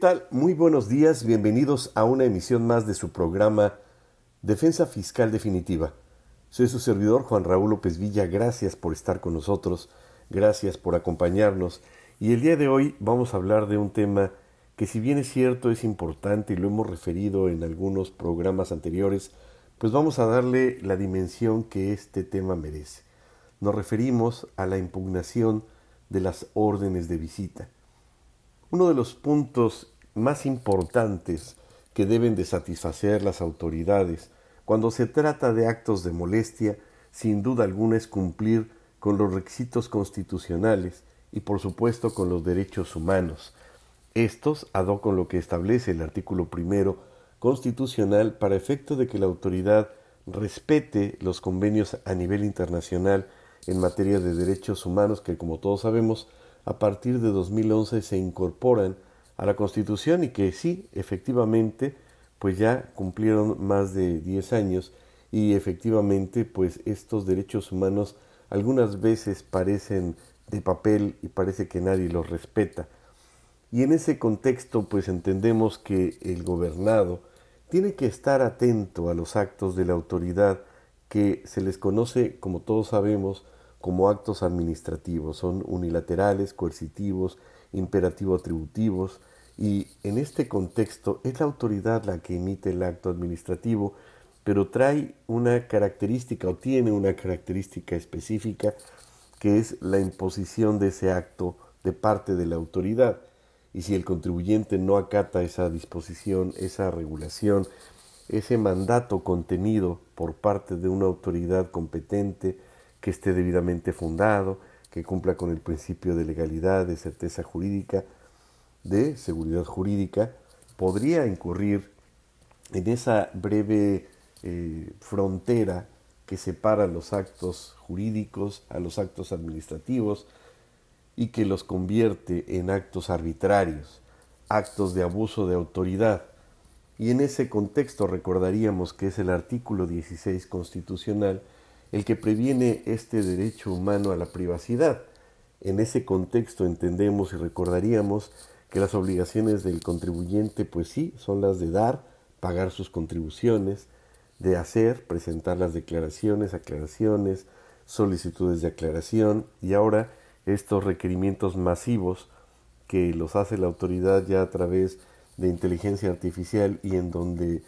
tal? Muy buenos días, bienvenidos a una emisión más de su programa Defensa Fiscal Definitiva. Soy su servidor Juan Raúl López Villa, gracias por estar con nosotros, gracias por acompañarnos y el día de hoy vamos a hablar de un tema que si bien es cierto es importante y lo hemos referido en algunos programas anteriores, pues vamos a darle la dimensión que este tema merece. Nos referimos a la impugnación de las órdenes de visita. Uno de los puntos más importantes que deben de satisfacer las autoridades cuando se trata de actos de molestia, sin duda alguna es cumplir con los requisitos constitucionales y por supuesto con los derechos humanos. Estos, ado con lo que establece el artículo primero constitucional para efecto de que la autoridad respete los convenios a nivel internacional en materia de derechos humanos que, como todos sabemos, a partir de 2011 se incorporan a la Constitución y que sí, efectivamente, pues ya cumplieron más de 10 años y efectivamente, pues estos derechos humanos algunas veces parecen de papel y parece que nadie los respeta. Y en ese contexto, pues entendemos que el gobernado tiene que estar atento a los actos de la autoridad que se les conoce, como todos sabemos, como actos administrativos, son unilaterales, coercitivos, imperativo-atributivos, y en este contexto es la autoridad la que emite el acto administrativo, pero trae una característica o tiene una característica específica que es la imposición de ese acto de parte de la autoridad. Y si el contribuyente no acata esa disposición, esa regulación, ese mandato contenido por parte de una autoridad competente, que esté debidamente fundado, que cumpla con el principio de legalidad, de certeza jurídica, de seguridad jurídica, podría incurrir en esa breve eh, frontera que separa los actos jurídicos a los actos administrativos y que los convierte en actos arbitrarios, actos de abuso de autoridad. Y en ese contexto recordaríamos que es el artículo 16 constitucional el que previene este derecho humano a la privacidad. En ese contexto entendemos y recordaríamos que las obligaciones del contribuyente, pues sí, son las de dar, pagar sus contribuciones, de hacer, presentar las declaraciones, aclaraciones, solicitudes de aclaración y ahora estos requerimientos masivos que los hace la autoridad ya a través de inteligencia artificial y en donde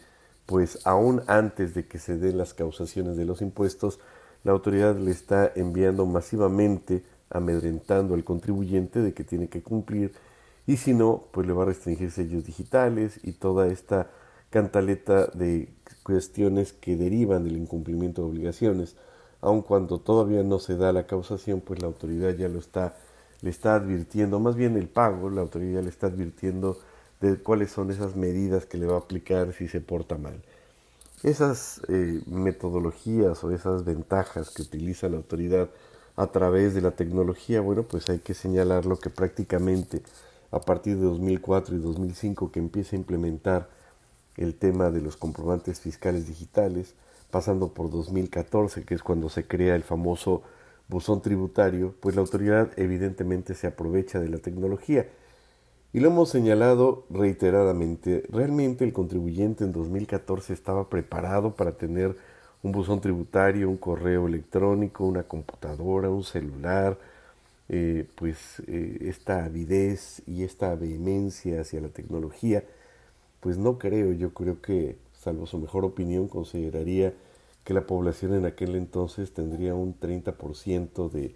pues aún antes de que se den las causaciones de los impuestos, la autoridad le está enviando masivamente, amedrentando al contribuyente de que tiene que cumplir y si no, pues le va a restringir sellos digitales y toda esta cantaleta de cuestiones que derivan del incumplimiento de obligaciones. Aun cuando todavía no se da la causación, pues la autoridad ya lo está, le está advirtiendo, más bien el pago, la autoridad le está advirtiendo de cuáles son esas medidas que le va a aplicar si se porta mal. Esas eh, metodologías o esas ventajas que utiliza la autoridad a través de la tecnología, bueno, pues hay que señalarlo que prácticamente a partir de 2004 y 2005 que empieza a implementar el tema de los comprobantes fiscales digitales, pasando por 2014, que es cuando se crea el famoso buzón tributario, pues la autoridad evidentemente se aprovecha de la tecnología. Y lo hemos señalado reiteradamente, realmente el contribuyente en 2014 estaba preparado para tener un buzón tributario, un correo electrónico, una computadora, un celular, eh, pues eh, esta avidez y esta vehemencia hacia la tecnología, pues no creo, yo creo que, salvo su mejor opinión, consideraría que la población en aquel entonces tendría un 30% de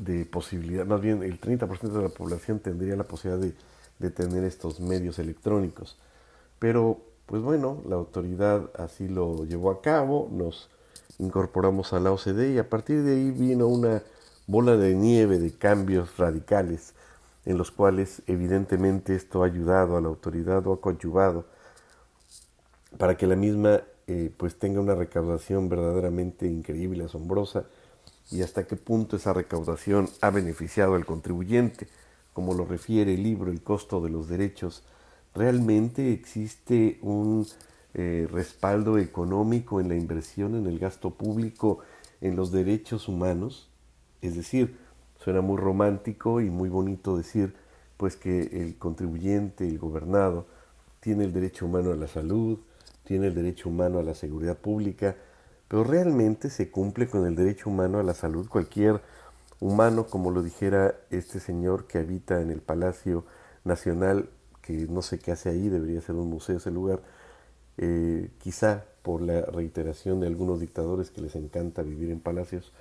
de posibilidad, más bien el 30% de la población tendría la posibilidad de, de, tener estos medios electrónicos. Pero, pues bueno, la autoridad así lo llevó a cabo, nos incorporamos a la OCDE y a partir de ahí vino una bola de nieve de cambios radicales en los cuales evidentemente esto ha ayudado a la autoridad o ha coadyuvado para que la misma eh, pues tenga una recaudación verdaderamente increíble, asombrosa, y hasta qué punto esa recaudación ha beneficiado al contribuyente, como lo refiere el libro El costo de los derechos. ¿Realmente existe un eh, respaldo económico en la inversión en el gasto público en los derechos humanos? Es decir, suena muy romántico y muy bonito decir, pues que el contribuyente, el gobernado, tiene el derecho humano a la salud, tiene el derecho humano a la seguridad pública, pero realmente se cumple con el derecho humano a la salud cualquier humano, como lo dijera este señor que habita en el Palacio Nacional, que no sé qué hace ahí, debería ser un museo ese lugar, eh, quizá por la reiteración de algunos dictadores que les encanta vivir en palacios.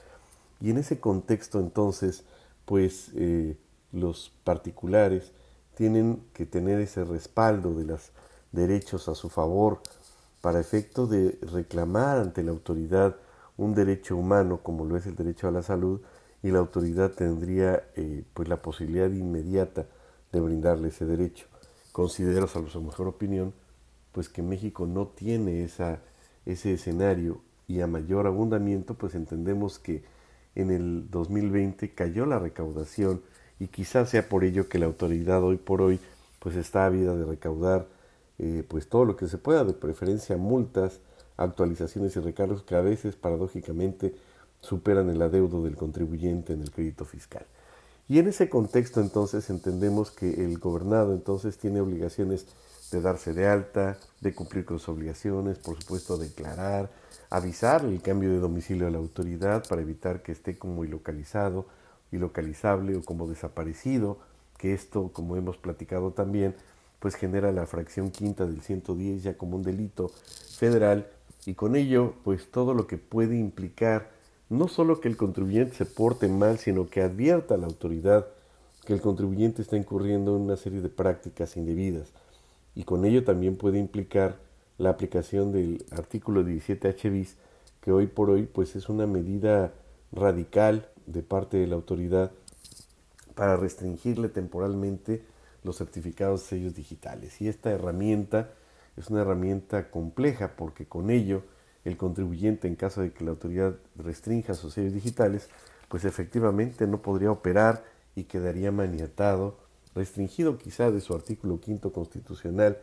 Y en ese contexto entonces, pues eh, los particulares tienen que tener ese respaldo de los derechos a su favor para efecto de reclamar ante la autoridad un derecho humano como lo es el derecho a la salud y la autoridad tendría eh, pues la posibilidad inmediata de brindarle ese derecho. Considero, salvo su mejor opinión, pues que México no tiene esa, ese escenario y a mayor abundamiento pues entendemos que en el 2020 cayó la recaudación y quizás sea por ello que la autoridad hoy por hoy pues está ávida de recaudar eh, pues todo lo que se pueda, de preferencia multas, actualizaciones y recargos que a veces paradójicamente superan el adeudo del contribuyente en el crédito fiscal. Y en ese contexto entonces entendemos que el gobernado entonces tiene obligaciones de darse de alta, de cumplir con sus obligaciones, por supuesto declarar, avisar el cambio de domicilio a la autoridad para evitar que esté como ilocalizado, ilocalizable o como desaparecido, que esto, como hemos platicado también, pues genera la fracción quinta del 110 ya como un delito federal. Y con ello pues todo lo que puede implicar no solo que el contribuyente se porte mal, sino que advierta a la autoridad que el contribuyente está incurriendo en una serie de prácticas indebidas. Y con ello también puede implicar la aplicación del artículo 17H bis, que hoy por hoy pues es una medida radical de parte de la autoridad para restringirle temporalmente los certificados sellos digitales. Y esta herramienta es una herramienta compleja porque con ello el contribuyente en caso de que la autoridad restrinja sus sellos digitales, pues efectivamente no podría operar y quedaría maniatado restringido quizá de su artículo quinto constitucional,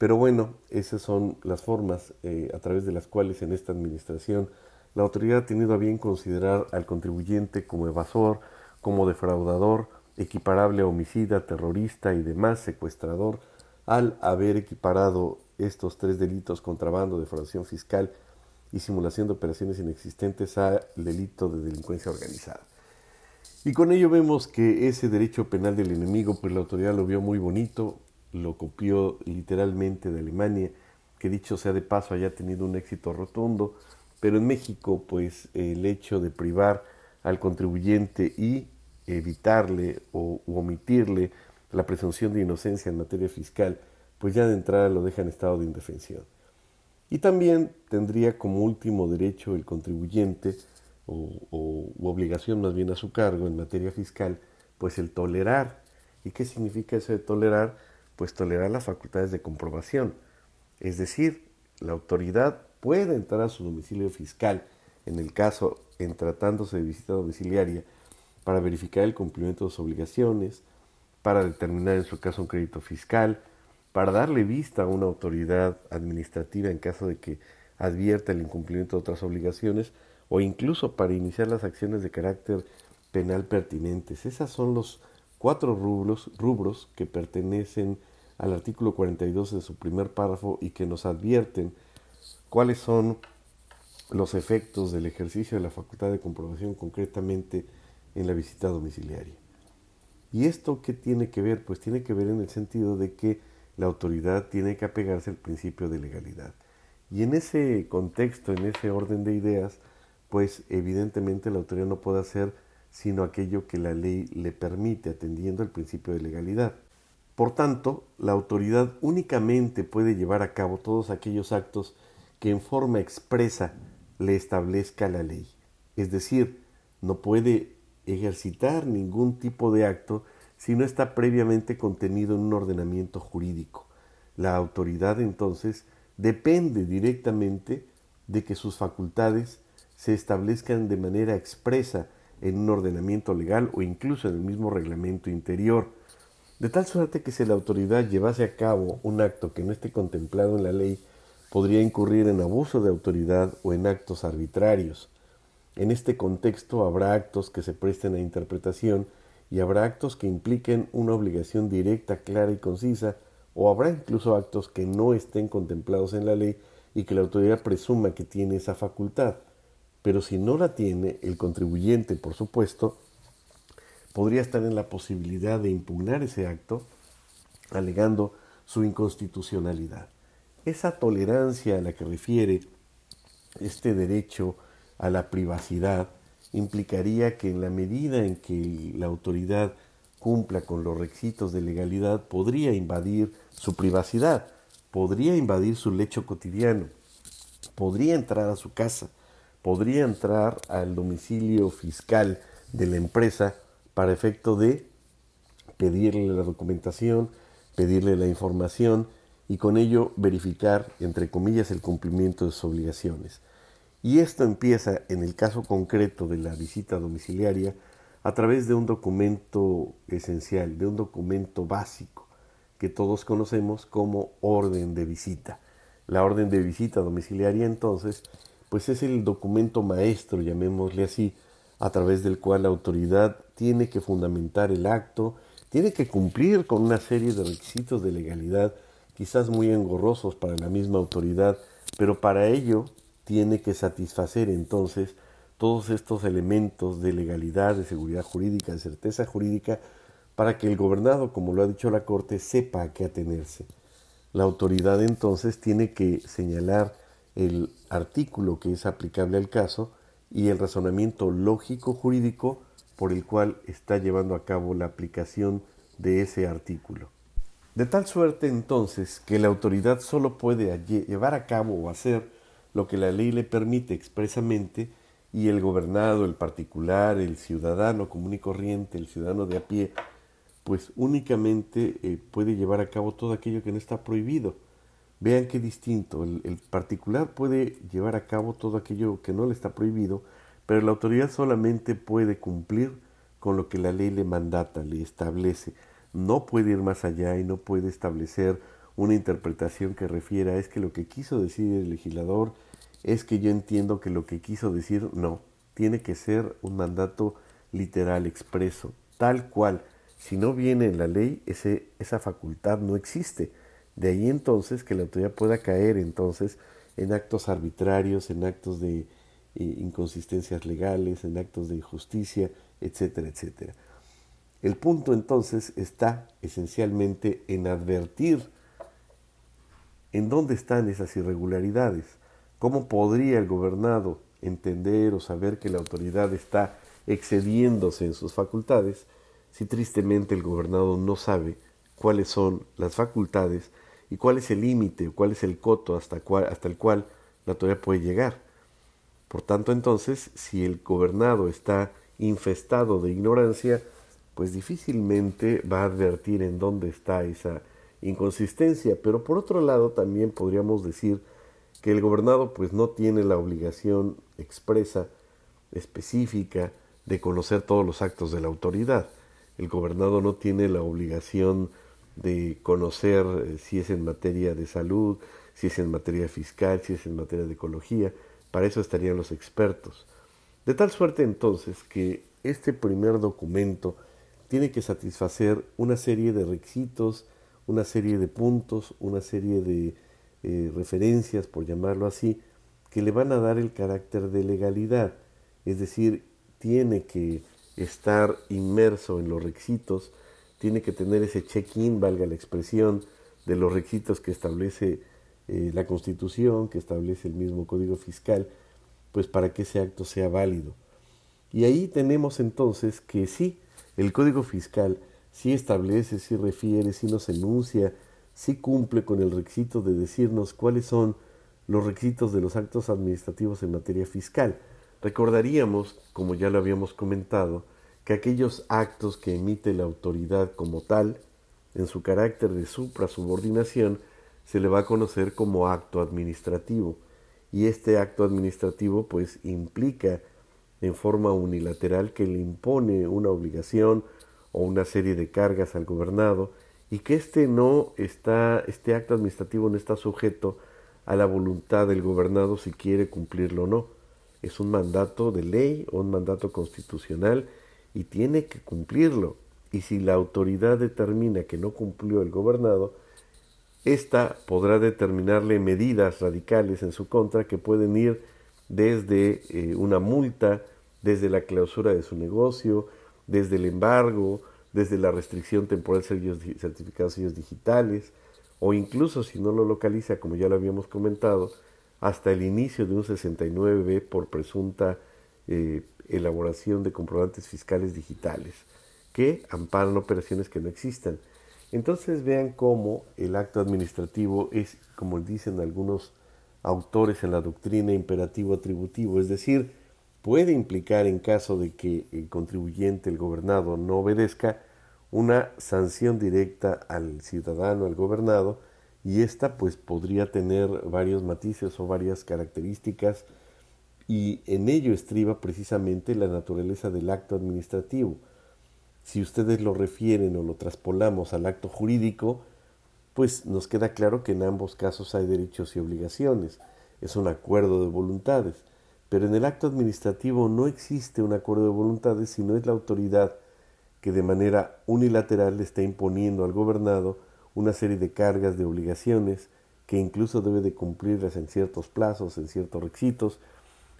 pero bueno, esas son las formas eh, a través de las cuales en esta administración la autoridad ha tenido a bien considerar al contribuyente como evasor, como defraudador, equiparable a homicida, terrorista y demás secuestrador, al haber equiparado estos tres delitos, contrabando, defraudación fiscal y simulación de operaciones inexistentes, al delito de delincuencia organizada. Y con ello vemos que ese derecho penal del enemigo, pues la autoridad lo vio muy bonito, lo copió literalmente de Alemania, que dicho sea de paso haya tenido un éxito rotundo, pero en México, pues el hecho de privar al contribuyente y evitarle o omitirle la presunción de inocencia en materia fiscal, pues ya de entrada lo deja en estado de indefensión. Y también tendría como último derecho el contribuyente o, obligación más bien a su cargo en materia fiscal, pues el tolerar. ¿Y qué significa eso de tolerar? Pues tolerar las facultades de comprobación. Es decir, la autoridad puede entrar a su domicilio fiscal, en el caso en tratándose de visita domiciliaria, para verificar el cumplimiento de sus obligaciones, para determinar en su caso un crédito fiscal, para darle vista a una autoridad administrativa en caso de que advierta el incumplimiento de otras obligaciones, o incluso para iniciar las acciones de carácter penal pertinentes. Esos son los cuatro rubros, rubros que pertenecen al artículo 42 de su primer párrafo y que nos advierten cuáles son los efectos del ejercicio de la facultad de comprobación concretamente en la visita domiciliaria. ¿Y esto qué tiene que ver? Pues tiene que ver en el sentido de que la autoridad tiene que apegarse al principio de legalidad. Y en ese contexto, en ese orden de ideas, pues evidentemente la autoridad no puede hacer sino aquello que la ley le permite, atendiendo al principio de legalidad. Por tanto, la autoridad únicamente puede llevar a cabo todos aquellos actos que en forma expresa le establezca la ley. Es decir, no puede ejercitar ningún tipo de acto si no está previamente contenido en un ordenamiento jurídico. La autoridad entonces depende directamente de que sus facultades se establezcan de manera expresa en un ordenamiento legal o incluso en el mismo reglamento interior, de tal suerte que si la autoridad llevase a cabo un acto que no esté contemplado en la ley, podría incurrir en abuso de autoridad o en actos arbitrarios. En este contexto habrá actos que se presten a interpretación y habrá actos que impliquen una obligación directa, clara y concisa, o habrá incluso actos que no estén contemplados en la ley y que la autoridad presuma que tiene esa facultad. Pero si no la tiene, el contribuyente, por supuesto, podría estar en la posibilidad de impugnar ese acto alegando su inconstitucionalidad. Esa tolerancia a la que refiere este derecho a la privacidad implicaría que en la medida en que la autoridad cumpla con los requisitos de legalidad, podría invadir su privacidad, podría invadir su lecho cotidiano, podría entrar a su casa, podría entrar al domicilio fiscal de la empresa para efecto de pedirle la documentación, pedirle la información y con ello verificar, entre comillas, el cumplimiento de sus obligaciones. Y esto empieza, en el caso concreto de la visita domiciliaria, a través de un documento esencial, de un documento básico que todos conocemos como orden de visita. La orden de visita domiciliaria entonces, pues es el documento maestro, llamémosle así, a través del cual la autoridad tiene que fundamentar el acto, tiene que cumplir con una serie de requisitos de legalidad, quizás muy engorrosos para la misma autoridad, pero para ello tiene que satisfacer entonces todos estos elementos de legalidad, de seguridad jurídica, de certeza jurídica, para que el gobernado, como lo ha dicho la Corte, sepa a qué atenerse. La autoridad entonces tiene que señalar el artículo que es aplicable al caso y el razonamiento lógico jurídico por el cual está llevando a cabo la aplicación de ese artículo. De tal suerte entonces que la autoridad solo puede llevar a cabo o hacer lo que la ley le permite expresamente y el gobernado, el particular, el ciudadano común y corriente, el ciudadano de a pie, pues únicamente eh, puede llevar a cabo todo aquello que no está prohibido. Vean qué distinto, el, particular puede llevar a cabo todo aquello que no le está prohibido, pero la autoridad solamente puede cumplir con lo que la ley le mandata, le establece. No puede ir más allá y no puede establecer una interpretación que refiera es que lo que quiso decir el legislador es que yo entiendo que lo que quiso decir no, tiene que ser un mandato literal, expreso, tal cual. Si no viene en la ley, esa facultad no existe. De ahí entonces que la autoridad pueda caer entonces en actos arbitrarios, en actos de eh, inconsistencias legales, en actos de injusticia, etcétera, etcétera. El punto entonces está esencialmente en advertir ¿En dónde están esas irregularidades? ¿Cómo podría el gobernado entender o saber que la autoridad está excediéndose en sus facultades si tristemente el gobernado no sabe cuáles son las facultades y cuál es el límite o cuál es el coto hasta, hasta el cual la autoridad puede llegar? Por tanto, entonces, si el gobernado está infestado de ignorancia, pues difícilmente va a advertir en dónde está esa inconsistencia, pero por otro lado también podríamos decir que el gobernado pues no tiene la obligación expresa, específica, de conocer todos los actos de la autoridad. El gobernado no tiene la obligación de conocer eh, si es en materia de salud, si es en materia fiscal, si es en materia de ecología. Para eso estarían los expertos. De tal suerte entonces que este primer documento tiene que satisfacer una serie de requisitos, una serie de puntos, una serie de eh, referencias, por llamarlo así, que le van a dar el carácter de legalidad. Es decir, tiene que estar inmerso en los requisitos, tiene que tener ese check-in, valga la expresión, de los requisitos que establece eh, la Constitución, que establece el mismo Código Fiscal, pues para que ese acto sea válido. Y ahí tenemos entonces que sí, el Código Fiscal si establece, si refiere, si nos enuncia, si cumple con el requisito de decirnos cuáles son los requisitos de los actos administrativos en materia fiscal. Recordaríamos, como ya lo habíamos comentado, que aquellos actos que emite la autoridad como tal, en su carácter de supra-subordinación, se le va a conocer como acto administrativo. Y este acto administrativo pues implica en forma unilateral que le impone una obligación o una serie de cargas al gobernado y que este no está, este acto administrativo no está sujeto a la voluntad del gobernado si quiere cumplirlo o no. Es un mandato de ley o un mandato constitucional y tiene que cumplirlo. Y si la autoridad determina que no cumplió el gobernado, ésta podrá determinarle medidas radicales en su contra que pueden ir desde eh, una multa, desde la clausura de su negocio, desde el embargo, desde la restricción temporal de certificados sellos digitales, o incluso si no lo localiza, como ya lo habíamos comentado, hasta el inicio de un 69B por presunta eh, elaboración de comprobantes fiscales digitales que amparan operaciones que no existan. Entonces vean cómo el acto administrativo es, como dicen algunos autores en la doctrina, imperativo atributivo, es decir, puede implicar en caso de que el contribuyente, el gobernado, no obedezca, una sanción directa al ciudadano, al gobernado, y esta pues podría tener varios matices o varias características y en ello estriba precisamente la naturaleza del acto administrativo. Si ustedes lo refieren o lo traspolamos al acto jurídico, pues nos queda claro que en ambos casos hay derechos y obligaciones. Es un acuerdo de voluntades. Pero en el acto administrativo no existe un acuerdo de voluntades, sino es la autoridad que de manera unilateral le está imponiendo al gobernado una serie de cargas, de obligaciones, que incluso debe de cumplirlas en ciertos plazos, en ciertos requisitos,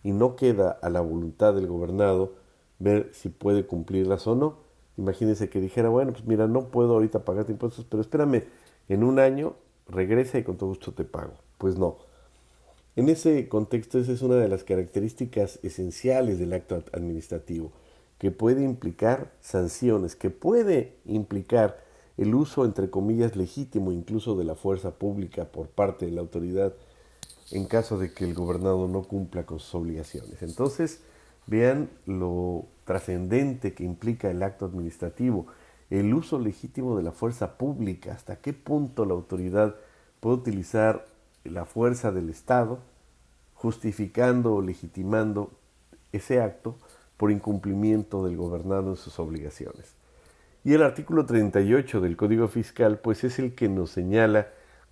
y no queda a la voluntad del gobernado ver si puede cumplirlas o no. Imagínense que dijera, bueno, pues mira, no puedo ahorita pagarte impuestos, pero espérame, en un año regresa y con todo gusto te pago. Pues no. En ese contexto, esa es una de las características esenciales del acto administrativo, que puede implicar sanciones, que puede implicar el uso, entre comillas, legítimo incluso de la fuerza pública por parte de la autoridad en caso de que el gobernado no cumpla con sus obligaciones. Entonces, vean lo trascendente que implica el acto administrativo, el uso legítimo de la fuerza pública, hasta qué punto la autoridad puede utilizar la fuerza del Estado, justificando o legitimando ese acto por incumplimiento del gobernado en sus obligaciones. Y el artículo 38 del Código Fiscal, pues es el que nos señala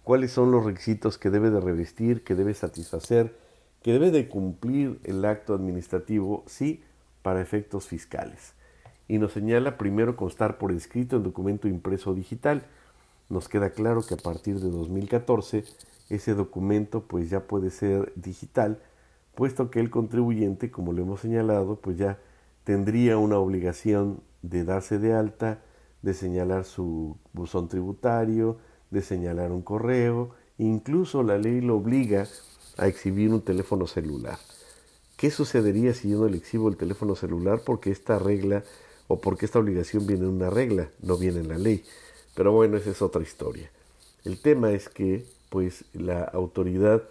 cuáles son los requisitos que debe de revestir, que debe satisfacer, que debe de cumplir el acto administrativo, sí, para efectos fiscales. Y nos señala primero constar por escrito en documento impreso digital. Nos queda claro que a partir de 2014 ese documento pues ya puede ser digital, puesto que el contribuyente, como lo hemos señalado, pues ya tendría una obligación de darse de alta, de señalar su buzón tributario, de señalar un correo, incluso la ley lo obliga a exhibir un teléfono celular. ¿Qué sucedería si yo no le exhibo el teléfono celular? Porque esta regla o porque esta obligación viene en una regla, no viene en la ley. Pero bueno, esa es otra historia. El tema es que pues la autoridad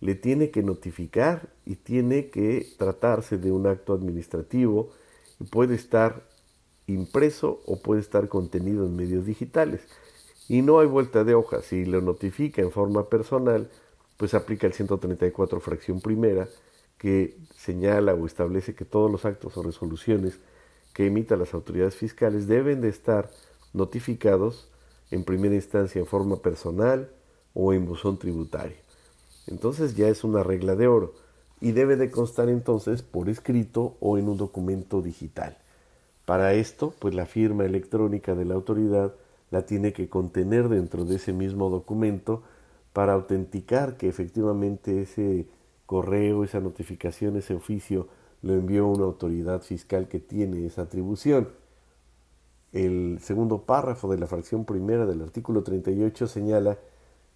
le tiene que notificar y tiene que tratarse de un acto administrativo y puede estar impreso o puede estar contenido en medios digitales. Y no hay vuelta de hoja. Si lo notifica en forma personal, pues aplica el 134 fracción primera, que señala o establece que todos los actos o resoluciones que emitan las autoridades fiscales deben de estar notificados en primera instancia en forma personal o en buzón tributario. Entonces ya es una regla de oro y debe de constar entonces por escrito o en un documento digital. Para esto, pues la firma electrónica de la autoridad la tiene que contener dentro de ese mismo documento para autenticar que efectivamente ese correo, esa notificación, ese oficio lo envió una autoridad fiscal que tiene esa atribución. El segundo párrafo de la fracción primera del artículo 38 señala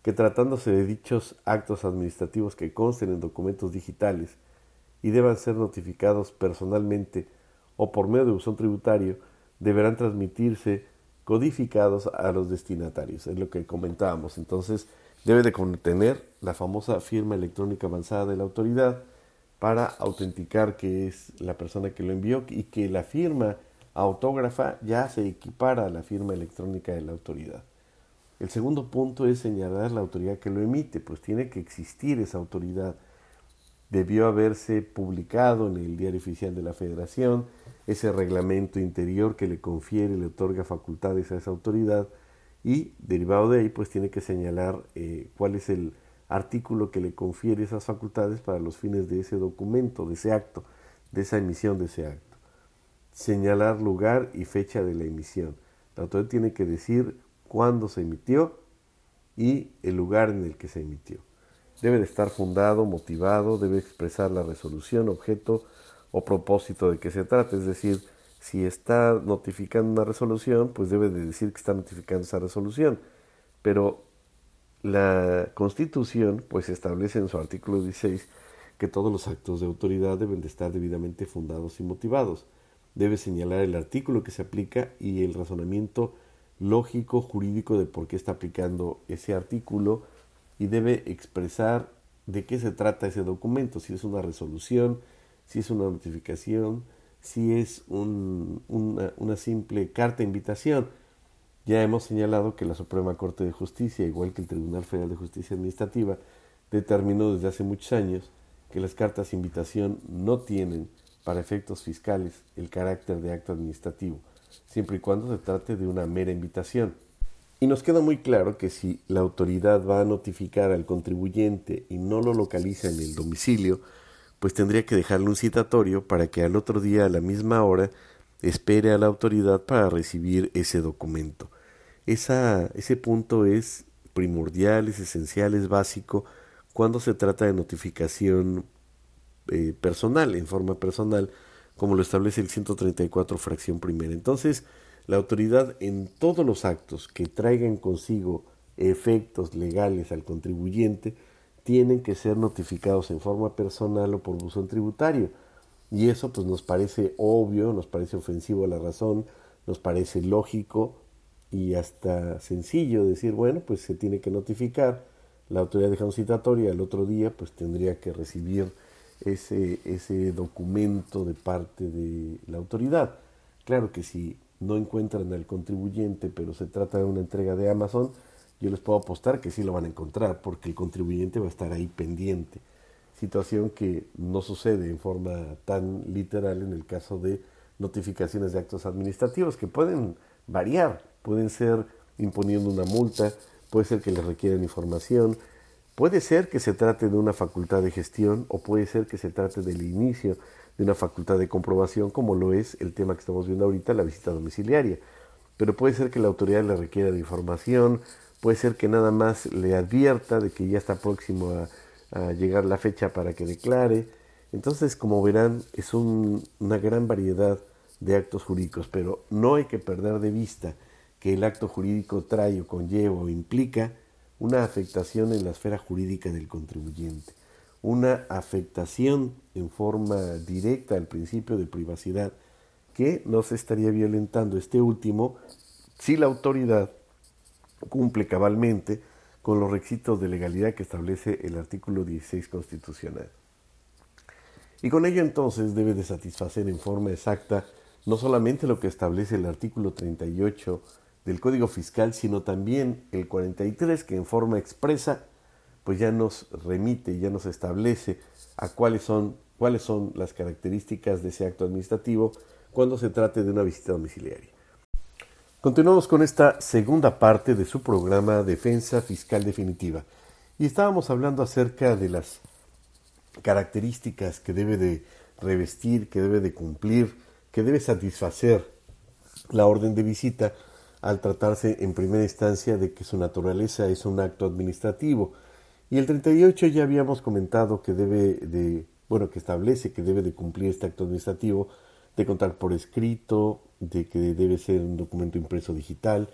que tratándose de dichos actos administrativos que consten en documentos digitales y deban ser notificados personalmente o por medio de buzón tributario deberán transmitirse codificados a los destinatarios, es lo que comentábamos. Entonces, debe de contener la famosa firma electrónica avanzada de la autoridad para autenticar que es la persona que lo envió y que la firma autógrafa ya se equipara a la firma electrónica de la autoridad. El segundo punto es señalar la autoridad que lo emite, pues tiene que existir esa autoridad. Debió haberse publicado en el Diario Oficial de la Federación, ese reglamento interior que le confiere y le otorga facultades a esa autoridad y derivado de ahí pues tiene que señalar eh, cuál es el artículo que le confiere esas facultades para los fines de ese documento, de ese acto, de esa emisión de ese acto. señalar lugar y fecha de la emisión. La autoridad tiene que decir cuándo se emitió y el lugar en el que se emitió. Debe de estar fundado, motivado, debe expresar la resolución, objeto o propósito de que se trate. Es decir, si está notificando una resolución, pues debe de decir que está notificando esa resolución. Pero la Constitución pues establece en su artículo 16 que todos los actos de autoridad deben de estar debidamente fundados y motivados. Debe señalar el artículo que se aplica y el razonamiento lógico jurídico de por qué está aplicando ese artículo y debe expresar de qué se trata ese documento, si es una resolución, si es una notificación, si es una, una, simple carta de invitación. Ya hemos señalado que la Suprema Corte de Justicia, igual que el Tribunal Federal de Justicia Administrativa, determinó desde hace muchos años que las cartas de invitación no tienen, para efectos fiscales, el carácter de acto administrativo, siempre y cuando se trate de una mera invitación. Y nos queda muy claro que si la autoridad va a notificar al contribuyente y no lo localiza en el domicilio, pues tendría que dejarle un citatorio para que al otro día a la misma hora espere a la autoridad para recibir ese documento. Esa, ese punto es primordial, es esencial, es básico cuando se trata de notificación eh, personal, en forma personal, como lo establece el 134 fracción primera. Entonces, la autoridad en todos los actos que traigan consigo efectos legales al contribuyente tienen que ser notificados en forma personal o por buzón tributario. Y eso pues nos parece obvio, nos parece ofensivo a la razón, nos parece lógico y hasta sencillo decir, bueno, pues se tiene que notificar, la autoridad deja un al otro día pues tendría que recibir ese, ese documento de parte de la autoridad. Claro que si no encuentran al contribuyente, pero se trata de una entrega de Amazon, yo les puedo apostar que sí lo van a encontrar, porque el contribuyente va a estar ahí pendiente. Situación que no sucede en forma tan literal en el caso de notificaciones de actos administrativos, que pueden variar, pueden ser imponiendo una multa, puede ser que les requieran información, puede ser que se trate de una facultad de gestión o puede ser que se trate del inicio de una facultad de comprobación, como lo es el tema que estamos viendo ahorita, la visita domiciliaria. Pero puede ser que la autoridad le requiera de información, puede ser que nada más le advierta de que ya está próximo a, llegar la fecha para que declare. Entonces, como verán, es una gran variedad de actos jurídicos, pero no hay que perder de vista que el acto jurídico trae o conlleva o implica una afectación en la esfera jurídica del contribuyente una afectación en forma directa al principio de privacidad que no se estaría violentando este último si la autoridad cumple cabalmente con los requisitos de legalidad que establece el artículo 16 constitucional. Y con ello entonces debe de satisfacer en forma exacta no solamente lo que establece el artículo 38 del Código Fiscal, sino también el 43 que en forma expresa pues ya nos remite, ya nos establece a cuáles son, cuáles son las características de ese acto administrativo cuando se trate de una visita domiciliaria. Continuamos con esta segunda parte de su programa Defensa Fiscal Definitiva. Y estábamos hablando acerca de las características que debe de revestir, que debe de cumplir, que debe satisfacer la orden de visita al tratarse en primera instancia de que su naturaleza es un acto administrativo. Y el 38 ya habíamos comentado que debe de, bueno, que establece que debe de cumplir este acto administrativo, de contar por escrito, de que debe ser un documento impreso digital,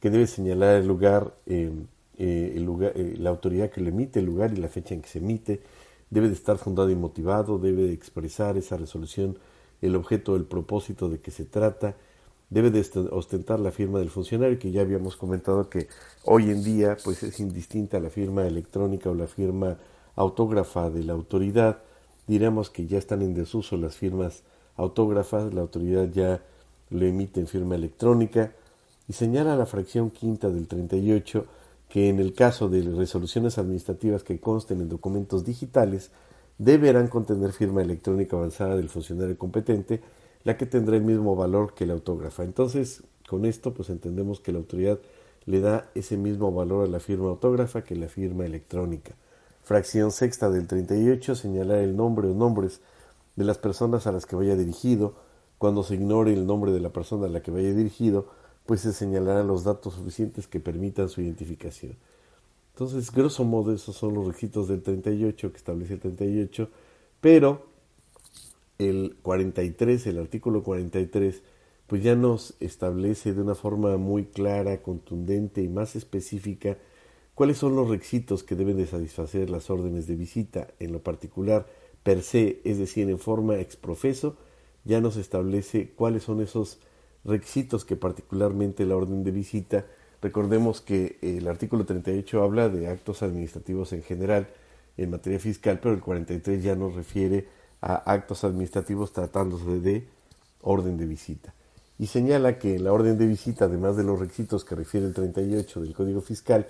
que debe señalar el lugar, em, eh, el lugar eh, la autoridad que le emite, el lugar y la fecha en que se emite, debe de estar fundado y motivado, debe de expresar esa resolución el objeto, el propósito de que se trata, debe de ostentar la firma del funcionario, que ya habíamos comentado que hoy en día pues es indistinta la firma electrónica o la firma autógrafa de la autoridad. Diremos que ya están en desuso las firmas autógrafas, la autoridad ya lo emite en firma electrónica y señala la fracción quinta del 38 que en el caso de resoluciones administrativas que consten en documentos digitales deberán contener firma electrónica avanzada del funcionario competente la que tendrá el mismo valor que la autógrafa. Entonces, con esto, pues entendemos que la autoridad le da ese mismo valor a la firma autógrafa que la firma electrónica. Fracción sexta del 38, señalar el nombre o nombres de las personas a las que vaya dirigido, Cuando se ignore el nombre de la persona a la que vaya dirigido, pues se señalarán los datos suficientes que permitan su identificación. Entonces, grosso modo, esos son los requisitos del 38 que establece el 38, pero el 43, el artículo 43, pues ya nos establece de una forma muy clara, contundente y más específica cuáles son los requisitos que deben de satisfacer las órdenes de visita, en lo particular per se, es decir, en forma exprofeso, ya nos establece cuáles son esos requisitos que particularmente la orden de visita, recordemos que el artículo 38 habla de actos administrativos en general en materia fiscal, pero el 43 ya nos refiere a actos administrativos tratándose de orden de visita. Y señala que la orden de visita, además de los requisitos que refiere el 38 del Código Fiscal,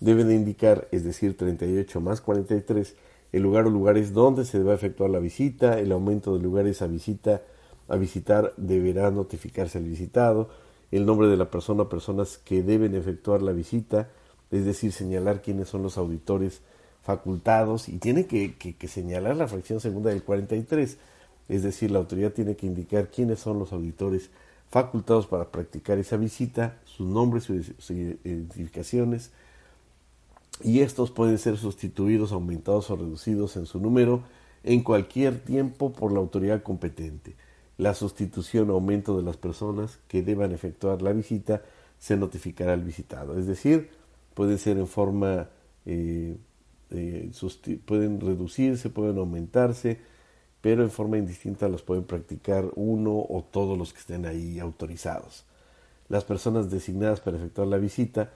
deben de indicar, es decir, 38 más 43, el lugar o lugares donde se debe efectuar la visita, el aumento de lugares a visita a visitar deberá notificarse al visitado, el nombre de la persona o personas que deben efectuar la visita, es decir, señalar quiénes son los auditores facultados y tiene que, señalar la fracción segunda del 43, es decir, la autoridad tiene que indicar quiénes son los auditores facultados para practicar esa visita, sus nombres, sus, identificaciones, y estos pueden ser sustituidos, aumentados o reducidos en su número en cualquier tiempo por la autoridad competente. La sustitución o aumento de las personas que deban efectuar la visita se notificará al visitado. Es decir, puede ser en forma, eh, eh, pueden reducirse, pueden aumentarse, pero en forma indistinta los pueden practicar uno o todos los que estén ahí autorizados. Las personas designadas para efectuar la visita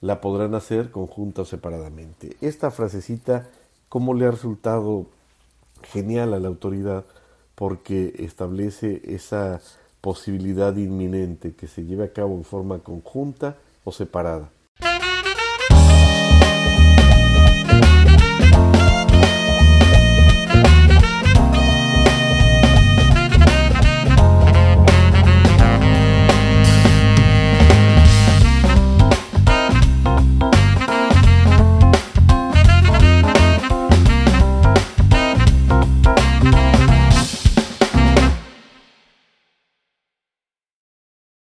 la podrán hacer conjunta o separadamente. Esta frasecita, ¿cómo le ha resultado genial a la autoridad? porque establece esa posibilidad inminente que se lleve a cabo en forma conjunta o separada.